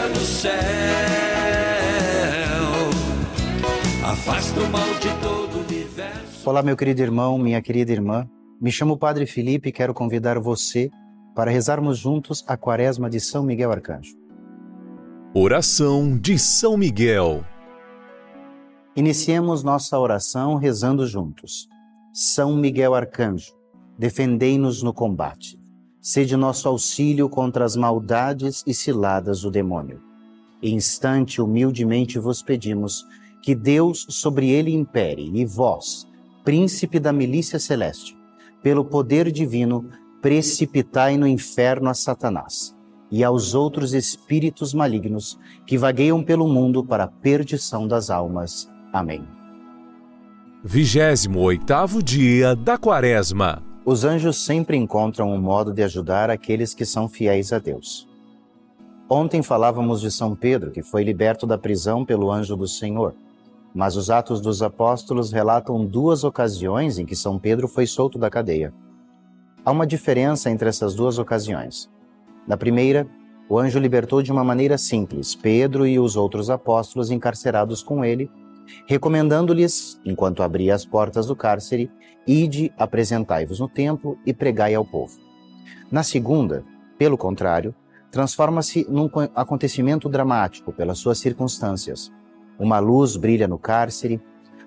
do céu. Afasta o mal de todo o universo. Olá, meu querido irmão, minha querida irmã. Me chamo Padre Felipe e quero convidar você para rezarmos juntos a quaresma de São Miguel Arcanjo. Oração de São Miguel. Iniciemos nossa oração rezando juntos. São Miguel Arcanjo, defendei-nos no combate. Sede nosso auxílio contra as maldades e ciladas do demônio. Instante humildemente vos pedimos que Deus sobre ele impere e vós, príncipe da milícia celeste, pelo poder divino, precipitai no inferno a Satanás e aos outros espíritos malignos que vagueiam pelo mundo para a perdição das almas. Amém. 28 oitavo dia da Quaresma. Os anjos sempre encontram um modo de ajudar aqueles que são fiéis a Deus. Ontem falávamos de São Pedro, que foi liberto da prisão pelo anjo do Senhor. Mas os Atos dos Apóstolos relatam duas ocasiões em que São Pedro foi solto da cadeia. Há uma diferença entre essas duas ocasiões. Na primeira, o anjo libertou de uma maneira simples Pedro e os outros apóstolos encarcerados com ele, recomendando-lhes, enquanto abria as portas do cárcere, ide, apresentai-vos no templo e pregai ao povo. Na segunda, pelo contrário, transforma-se num acontecimento dramático pelas suas circunstâncias. Uma luz brilha no cárcere,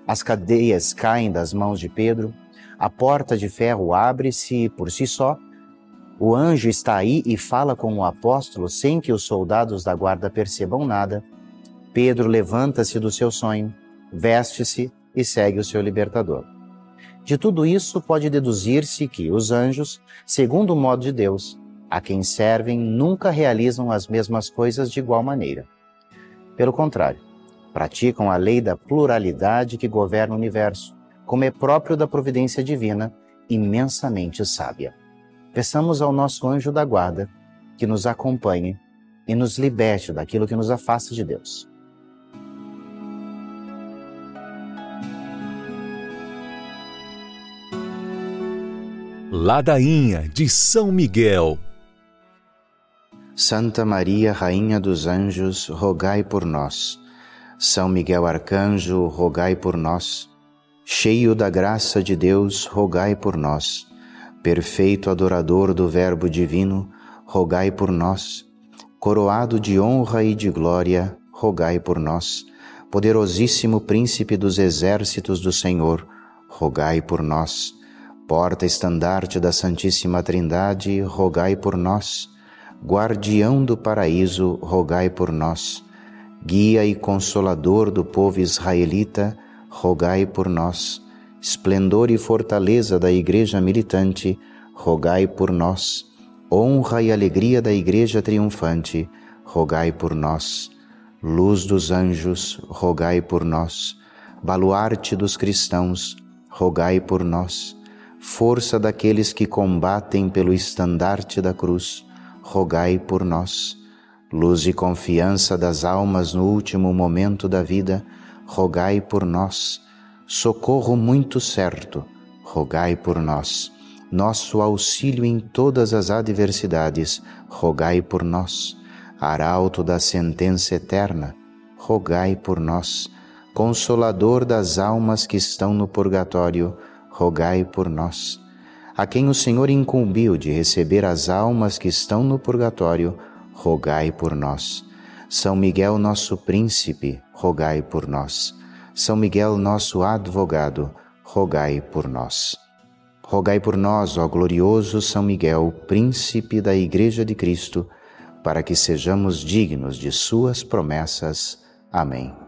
as cadeias caem das mãos de Pedro, a porta de ferro abre-se por si só, o anjo está aí e fala com o apóstolo sem que os soldados da guarda percebam nada. Pedro levanta-se do seu sonho, veste-se e segue o seu libertador. De tudo isso pode deduzir-se que os anjos, segundo o modo de Deus, a quem servem nunca realizam as mesmas coisas de igual maneira. Pelo contrário, praticam a lei da pluralidade que governa o universo, como é próprio da providência divina, imensamente sábia. Peçamos ao nosso anjo da guarda que nos acompanhe e nos liberte daquilo que nos afasta de Deus. Ladainha de São Miguel. Santa Maria, Rainha dos Anjos, rogai por nós. São Miguel Arcanjo, rogai por nós cheio da graça de Deus, rogai por nós. Perfeito adorador do Verbo Divino, rogai por nós. Coroado de honra e de glória, rogai por nós. Poderosíssimo Príncipe dos exércitos do Senhor, rogai por nós. Porta-estandarte da Santíssima Trindade, rogai por nós. Guardião do paraíso, rogai por nós. Guia e consolador do povo israelita, rogai por nós. Esplendor e fortaleza da Igreja militante, rogai por nós. Honra e alegria da Igreja triunfante, rogai por nós. Luz dos anjos, rogai por nós. Baluarte dos cristãos, rogai por nós. Força daqueles que combatem pelo estandarte da cruz, rogai por nós. Luz e confiança das almas no último momento da vida, rogai por nós. Socorro muito certo, rogai por nós. Nosso auxílio em todas as adversidades, rogai por nós. Arauto da sentença eterna, rogai por nós. Consolador das almas que estão no purgatório, rogai por nós. A quem o Senhor incumbiu de receber as almas que estão no purgatório, rogai por nós. São Miguel, nosso príncipe, rogai por nós. São Miguel, nosso advogado, rogai por nós. Rogai por nós, ó glorioso São Miguel, príncipe da Igreja de Cristo, para que sejamos dignos de Suas promessas. Amém.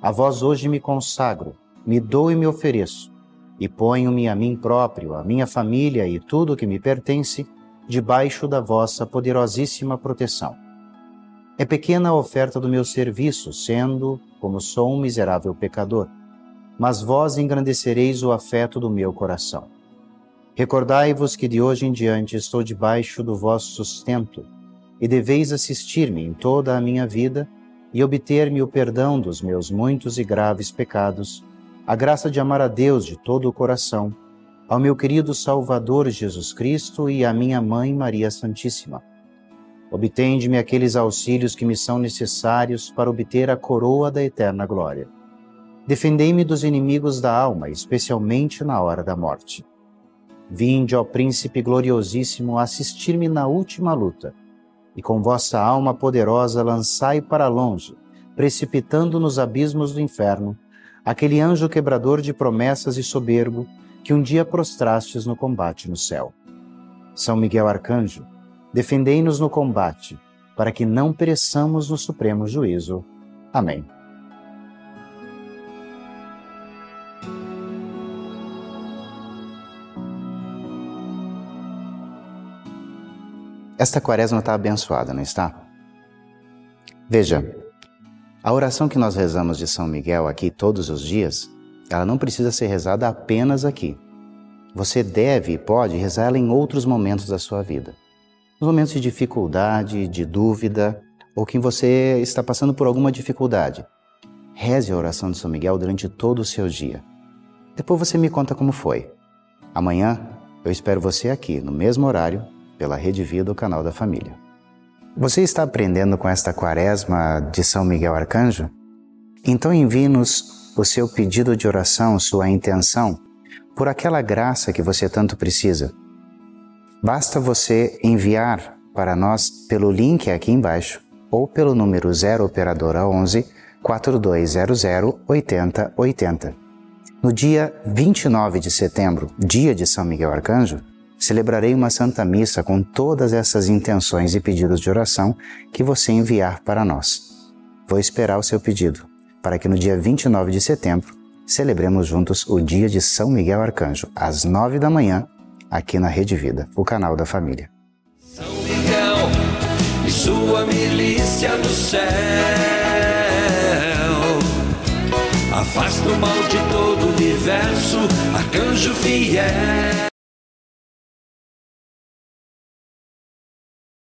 a vós hoje me consagro, me dou e me ofereço, e ponho-me a mim próprio, a minha família e tudo o que me pertence, debaixo da vossa poderosíssima proteção É pequena a oferta do meu serviço, sendo, como sou um miserável pecador, mas vós engrandecereis o afeto do meu coração. Recordai-vos que de hoje em diante estou debaixo do vosso sustento e deveis assistir-me em toda a minha vida e obter-me o perdão dos meus muitos e graves pecados, a graça de amar a Deus de todo o coração, ao meu querido Salvador Jesus Cristo e à minha Mãe Maria Santíssima. Obtende-me aqueles auxílios que me são necessários para obter a coroa da eterna glória. Defendei-me dos inimigos da alma, especialmente na hora da morte. Vinde, ó Príncipe gloriosíssimo, assistir-me na última luta e com vossa alma poderosa lançai para longe, precipitando nos abismos do inferno, aquele anjo quebrador de promessas e soberbo que um dia prostrastes no combate no céu. São Miguel Arcanjo, defendei-nos no combate, para que não pereçamos no supremo juízo. Amém. Esta quaresma está abençoada, não está? Veja, a oração que nós rezamos de São Miguel aqui todos os dias, ela não precisa ser rezada apenas aqui. Você deve e pode rezá-la em outros momentos da sua vida. Nos momentos de dificuldade, de dúvida, ou que você está passando por alguma dificuldade. Reze a oração de São Miguel durante todo o seu dia. Depois você me conta como foi. Amanhã eu espero você aqui, no mesmo horário, pela Rede Vida, o canal da família. Você está aprendendo com esta quaresma de São Miguel Arcanjo? Então envie-nos o seu pedido de oração, sua intenção, por aquela graça que você tanto precisa. Basta você enviar para nós pelo link aqui embaixo ou pelo número 0 operadora 11 4200 8080. No dia 29 de setembro, dia de São Miguel Arcanjo, celebrarei uma Santa Missa com todas essas intenções e pedidos de oração que você enviar para nós. Vou esperar o seu pedido, para que no dia 29 de setembro celebremos juntos o dia de São Miguel Arcanjo, às nove da manhã, aqui na Rede Vida, o canal da família. São Miguel e sua milícia céu, afasta o mal de todo o universo, arcanjo fiel.